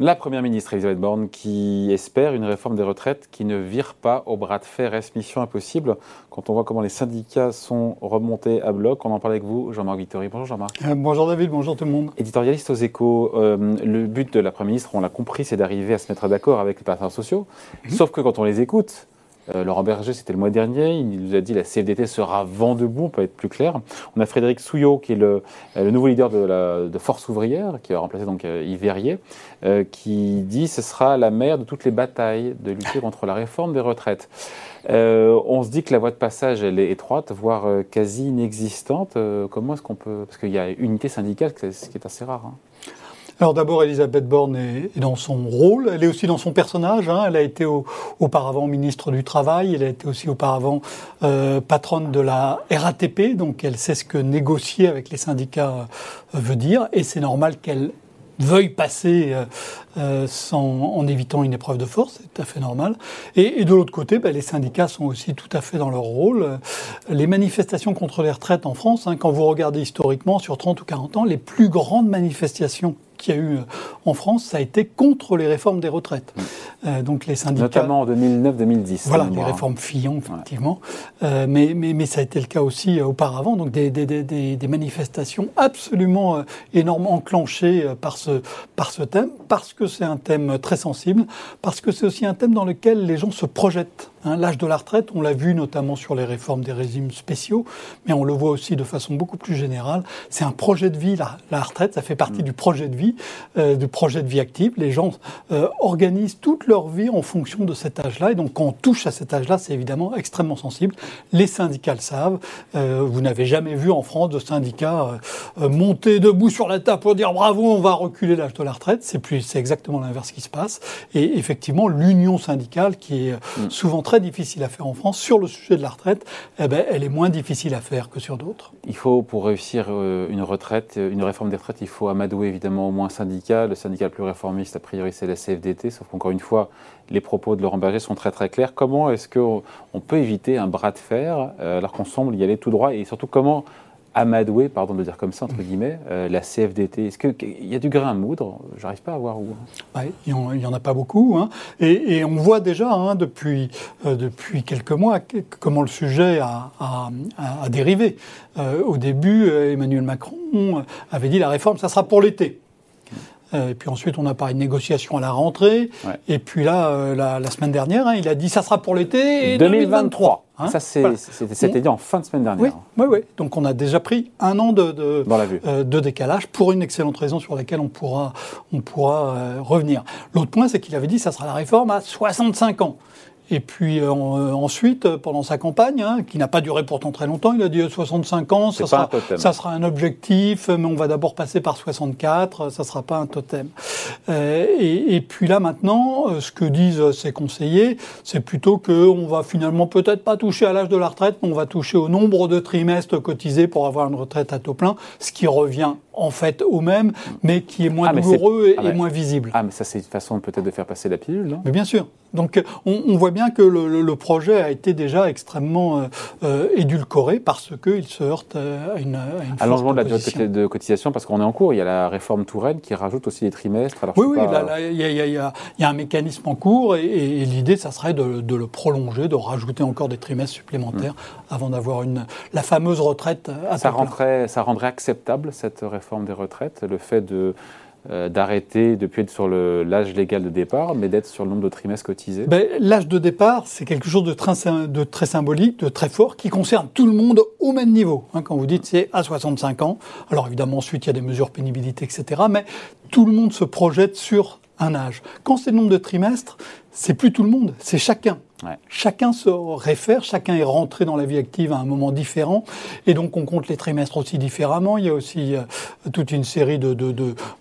La Première ministre Elisabeth Borne qui espère une réforme des retraites qui ne vire pas au bras de fer, reste mission impossible? Quand on voit comment les syndicats sont remontés à bloc, on en parle avec vous, Jean-Marc Vittori. Bonjour Jean-Marc. Euh, bonjour David, bonjour tout le monde. Éditorialiste aux échos, euh, le but de la Première ministre, on l'a compris, c'est d'arriver à se mettre d'accord avec les partenaires sociaux. Mhm. Sauf que quand on les écoute, euh, Laurent Berger, c'était le mois dernier, il nous a dit la CFDT sera vent debout, on peut être plus clair. On a Frédéric Souillot, qui est le, euh, nouveau leader de, Force ouvrière, qui a remplacé donc euh, Yves Verrier, qui dit ce sera la mère de toutes les batailles de lutter contre la réforme des retraites. on se dit que la voie de passage, elle est étroite, voire quasi inexistante. comment est-ce qu'on peut... Parce qu'il y a unité syndicale, ce qui est assez rare. Hein. Alors d'abord, Elisabeth Borne est, dans son rôle, elle est aussi dans son personnage. Hein. Elle a été auparavant ministre du Travail, elle a été aussi auparavant euh, patronne de la RATP, donc elle sait ce que négocier avec les syndicats euh, veut dire, et c'est normal qu'elle veuille passer euh, sans, en évitant une épreuve de force, c'est tout à fait normal. Et, de l'autre côté, ben, les syndicats sont aussi tout à fait dans leur rôle. Les manifestations contre les retraites en France, hein, quand vous regardez historiquement sur 30 ou 40 ans, les plus grandes manifestations qu'il y a eu euh, en France, ça a été contre les réformes des retraites. Euh, donc les syndicats. Notamment en 2009-2010. Voilà, les réformes Fillon, effectivement. Euh, mais, mais, mais, ça a été le cas aussi auparavant. Donc des, des, des, des manifestations absolument énormes enclenchées par ce, par ce thème, parce que c'est un thème très sensible, parce que c'est aussi un thème dans lequel les gens se projettent. Hein, l'âge de la retraite, on l'a vu notamment sur les réformes des régimes spéciaux, mais on le voit aussi de façon beaucoup plus générale. C'est un projet de vie, la, retraite, ça fait partie mm. du projet de vie, euh, du projet de vie active. Les gens euh, organisent toute leur vie en fonction de cet âge-là, et donc quand on touche à cet âge-là, c'est évidemment extrêmement sensible. Les syndicats le savent. Euh, vous n'avez jamais vu en France de syndicats monter debout sur la table pour dire bravo, on va reculer l'âge de la retraite. C'est plus, c'est exactement l'inverse qui se passe. Et effectivement, l'union syndicale, qui est mm. souvent très difficile à faire en France sur le sujet de la retraite, eh ben, elle est moins difficile à faire que sur d'autres. Il faut, pour réussir euh, une retraite, une réforme des retraites, il faut amadouer évidemment au moins syndicat. Le syndicat le plus réformiste, a priori, c'est la CFDT, sauf qu'encore une fois, les propos de Laurent Berger sont très très clairs. Comment est-ce qu'on peut éviter un bras de fer euh, alors qu'on semble y aller tout droit? Et surtout, comment amadouer, pardon de dire comme ça, entre guillemets, euh, la CFDT Est-ce qu'il y a du grain à moudre? J'arrive pas à voir où. il n'y en, a pas beaucoup. Hein. Et, on voit déjà hein, depuis, euh, depuis quelques mois comment le sujet a, a, dérivé. Euh, au début, Emmanuel Macron avait dit la réforme, ça sera pour l'été. Et puis ensuite, on a parlé de négociation à la rentrée. Et puis là, la, semaine dernière, hein, il a dit ça sera pour l'été 2023. Hein ça, c'était dit en fin de semaine dernière. Oui, oui, Donc, on a déjà pris un an de, de, euh, de, décalage pour une excellente raison sur laquelle on pourra, on pourra euh, revenir. L'autre point, c'est qu'il avait dit que ça sera la réforme à 65 ans. Et puis euh, euh, ensuite, euh, pendant sa campagne, hein, qui n'a pas duré pourtant très longtemps, il a dit 65 ans, ça sera, ça sera, un objectif, mais on va d'abord passer par 64, ça ne sera pas un totem. et, et, puis là maintenant, ce que disent ses conseillers, c'est plutôt qu'on va finalement peut-être pas toucher à l'âge de la retraite, mais on va toucher au nombre de trimestres cotisés pour avoir une retraite à taux plein, ce qui revient en fait au même, mais qui est moins ah, douloureux et, ah, moins visible. Ah, mais ça c'est une façon peut-être de faire passer la pilule, non? Mais bien sûr. Donc on, on voit bien bien que le, projet a été déjà extrêmement euh, euh, édulcoré parce qu'il se heurte euh, à une, à une Allongement de la durée de cotisation, parce qu'on est en cours, il y a la réforme Touraine qui rajoute aussi les trimestres. oui, oui, il y, a un mécanisme en cours et, l'idée, ça serait de, le prolonger, de rajouter encore des trimestres supplémentaires hmm. avant d'avoir une la fameuse retraite à ça rendrait, ça rendrait acceptable cette réforme des retraites, le fait de euh, d'arrêter depuis être sur l'âge légal de départ, mais d'être sur le nombre de trimestres cotisés? Ben, L'âge de départ, c'est quelque chose de très, de très, symbolique, de très fort, qui concerne tout le monde au même niveau. Hein, quand vous dites c'est à 65 ans, alors évidemment ensuite il y a des mesures pénibilité, etc., mais tout le monde se projette sur un âge. Quand c'est le nombre de trimestres, c'est plus tout le monde, c'est chacun. Chacun se réfère, chacun est rentré dans la vie active à un moment différent, et donc on compte les trimestres aussi différemment. Il y a aussi euh, toute une série de,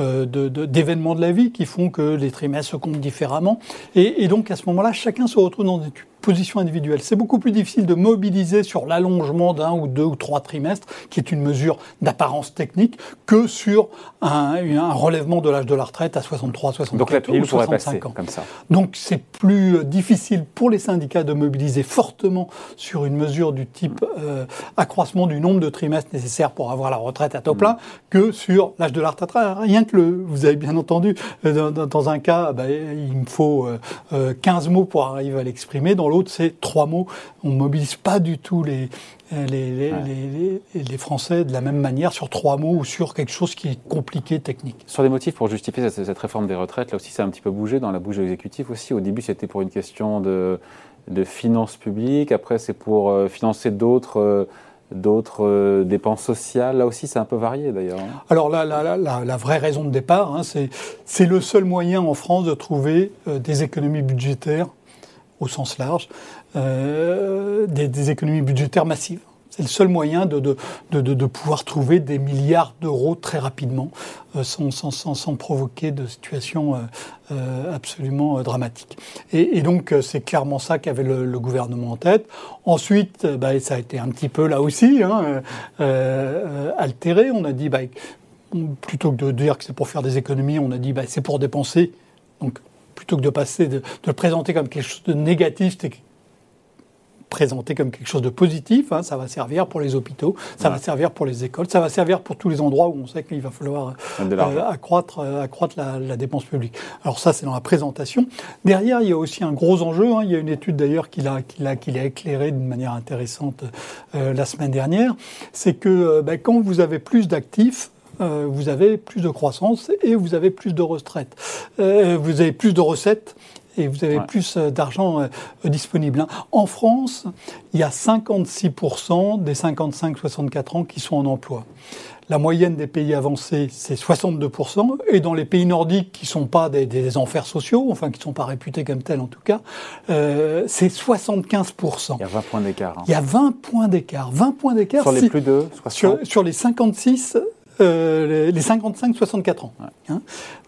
euh, d'événements de, la vie qui font que les trimestres se comptent différemment, et, donc à ce moment-là, chacun se retrouve dans position individuelle. C'est beaucoup plus difficile de mobiliser sur l'allongement d'un ou deux ou trois trimestres, qui est une mesure d'apparence technique, que sur un, un relèvement de l'âge de la retraite à 63, 64 ou 65 ans. Comme ça. Donc c'est plus difficile pour les syndicats de mobiliser fortement sur une mesure du type euh, accroissement du nombre de trimestres nécessaires pour avoir la retraite à taux plein que sur l'âge de la retraite. Rien que le, vous avez bien entendu, euh, dans, un cas, bah, il me faut 15 euh, mots pour arriver à l'exprimer, dans l'autre c'est 3 mots. On mobilise pas du tout les, les, les, Français de la même manière sur trois mots ou sur quelque chose qui est compliqué, technique. Sur les motifs pour justifier cette, réforme des retraites, là aussi ça a un petit peu bougé dans la bouche de l'exécutif aussi. Au début c'était pour une question de, de finances publiques, après c'est pour euh, financer d'autres... Euh, d'autres euh, dépenses sociales. Là aussi, c'est un peu varié d'ailleurs. Hein. Alors la, la, la, la, vraie raison de départ, hein, c'est le seul moyen en France de trouver des économies budgétaires au sens large, euh, des, économies budgétaires massives. C'est le seul moyen de, de, de, pouvoir trouver des milliards d'euros très rapidement, euh, sans, sans, sans, provoquer de situations euh, absolument dramatiques. Et, donc, c'est clairement ça qu'avait le, le, gouvernement en tête. Ensuite, bah, ça a été un petit peu là aussi hein, altéré. On a dit, bah, plutôt que de dire que c'est pour faire des économies, on a dit, bah, c'est pour dépenser. Donc, plutôt que de passer, de, de le présenter comme quelque chose de négatif, c'était présenté comme quelque chose de positif. Hein, ça va servir pour les hôpitaux, ça va servir pour les écoles, ça va servir pour tous les endroits où on sait qu'il va falloir euh, accroître, euh, accroître la, la, dépense publique. Alors ça, c'est dans la présentation. Derrière, il y a aussi un gros enjeu. Hein. Il y a une étude d'ailleurs qui l'a qui l'a qui l'a éclairé d'une manière intéressante euh, la semaine dernière. C'est que ben, quand vous avez plus d'actifs, euh, vous avez plus de croissance et vous avez plus de retraites. Euh, vous avez plus de recettes et vous avez plus euh, d'argent disponible. Hein. En France, il y a 56% des 55-64 ans qui sont en emploi. La moyenne des pays avancés, c'est 62%, et dans les pays nordiques qui ne sont pas des, enfers sociaux, enfin qui ne sont pas réputés comme tels en tout cas, c'est 75%. Il y a 20 points d'écart. Hein. Il y a 20 points d'écart. 20 points d'écart. Sur les plus de 60 sur, sur les 56 euh, les 55-64 ans. Hein.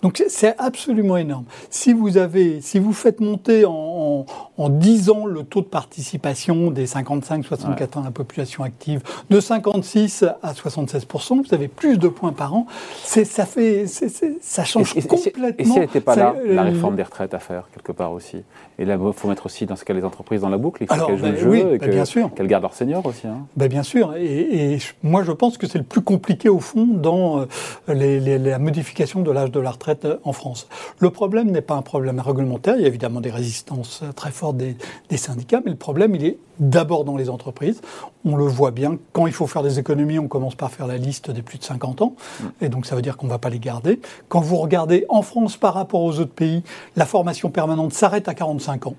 Donc c'est absolument énorme. Si vous avez, si vous faites monter en, en, 10 ans le taux de participation des 55-64 ans de la population active de 56 à 76% vous avez plus de points par an. Ça fait, ça change complètement. Et si elle n'était pas là, la réforme des retraites à faire quelque part aussi. Et là, il faut mettre aussi dans ce cas les entreprises dans la boucle, il faut qu'elles jouent le jeu et ben, qu'elles gardent leurs seniors aussi. Hein. Ben, bien sûr. Et, et moi, je pense que c'est le plus compliqué au fond dans euh, la modification de l'âge de la retraite euh, en France. Le problème n'est pas un problème réglementaire, il y a évidemment des résistances euh, très fortes des syndicats, mais le problème, il est d'abord dans les entreprises. On le voit bien, quand il faut faire des économies, on commence par faire la liste des plus de 50 ans, et donc ça veut dire qu'on ne va pas les garder. Quand vous regardez en France par rapport aux autres pays, la formation permanente s'arrête à 45 ans.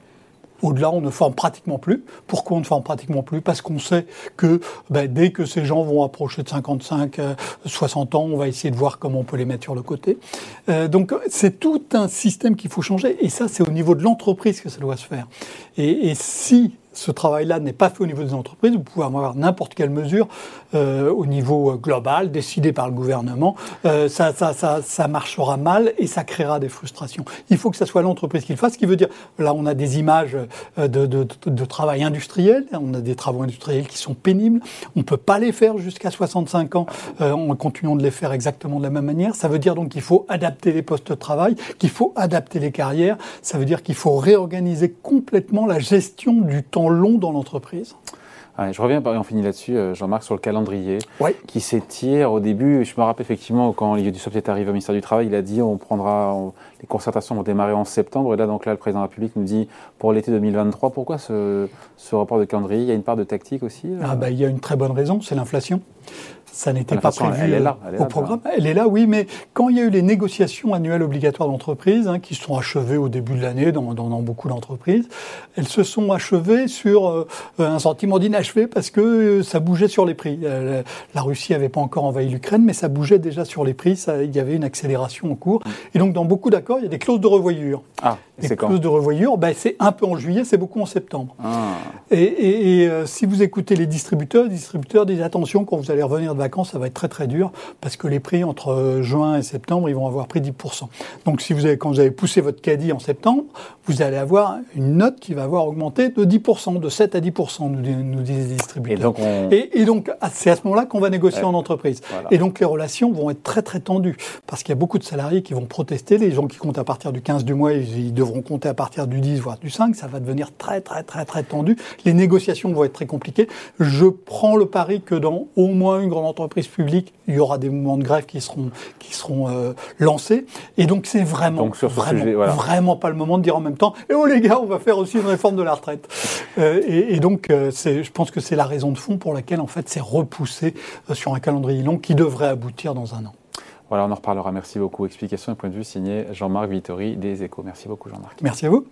Au-delà, on ne forme pratiquement plus. Pourquoi on ne forme pratiquement plus? Parce qu'on sait que ben, dès que ces gens vont approcher de 55, 60 euh, ans, on va essayer de voir comment on peut les mettre sur le côté. Euh, donc c'est tout un système qu'il faut changer. Et ça, c'est au niveau de l'entreprise que ça doit se faire. Et, et si ce travail-là n'est pas fait au niveau des entreprises, vous pouvez avoir n'importe quelle mesure euh, au niveau euh, global, décidée par le gouvernement, euh, ça, ça, ça, ça, marchera mal et ça créera des frustrations. Il faut que ce soit l'entreprise qui le fasse, ce qui veut dire, là on a des images euh, de, de, de, travail industriel, on a des travaux industriels qui sont pénibles, on ne peut pas les faire jusqu'à 65 ans euh, en continuant de les faire exactement de la même manière. Ça veut dire donc qu'il faut adapter les postes de travail, qu'il faut adapter les carrières, ça veut dire qu'il faut réorganiser complètement la gestion du temps long dans l'entreprise. je reviens, on finit là-dessus, euh, Jean-Marc, sur le calendrier qui s'étire. Au début, je me rappelle effectivement quand Olivier Dussopt est arrivé au ministère du Travail, il a dit on prendra, les concertations vont démarrer en septembre. Et là, donc là, le président de la République nous dit pour l'été 2023. Pourquoi ce, ce, rapport de calendrier? Il y a une part de tactique aussi ah, bah, Il y a une très bonne raison, c'est l'inflation. Ça n'était pas prévu elle est là, elle est au programme. Elle est là, oui, mais quand il y a eu les négociations annuelles obligatoires d'entreprise, hein, qui se sont achevées au début de l'année dans, dans, dans, beaucoup d'entreprises, elles se sont achevées sur euh, un sentiment d'inachevé parce que euh, ça bougeait sur les prix. Euh, la Russie n'avait pas encore envahi l'Ukraine, mais ça bougeait déjà sur les prix. Ça, il y avait une accélération en cours. Et donc, dans beaucoup d'accords, il y a des clauses de revoyure. Ah, les clauses de revoyure, ben, c'est un peu en juillet, c'est beaucoup en septembre. Ah. Et, et, et si vous écoutez les distributeurs, les distributeurs disent attention quand vous allez revenir de vacances, ça va être très très dur parce que les prix entre juin et septembre, ils vont avoir pris 10%. Donc si vous avez, quand vous avez poussé votre caddie en septembre, vous allez avoir une note qui va avoir augmenté de 10%, de 7 à 10%, nous, nous disent les distributeurs. Et donc, et, donc c'est à ce moment-là qu'on va négocier en entreprise. Et donc les relations vont être très très tendues parce qu'il y a beaucoup de salariés qui vont protester. Les gens qui comptent à partir du 15 du mois, ils, devront compter à partir du 10, voire du 5. Ça va devenir très très très très tendu. Les négociations vont être très compliquées. Je prends le pari que dans au moins une grande entreprise publique, il y aura des mouvements de grève qui seront qui seront euh, lancés. Et donc c'est vraiment vraiment, vraiment pas le moment de dire en même temps, et eh oh les gars, on va faire aussi une réforme de la retraite. Euh, et, donc, euh, je pense que c'est la raison de fond pour laquelle en fait c'est repoussé sur un calendrier long qui devrait aboutir dans un an. Voilà, on en reparlera. Merci beaucoup. Explication et point de vue signé Jean-Marc Vittori des Échos. Merci beaucoup, Jean-Marc. Merci à vous.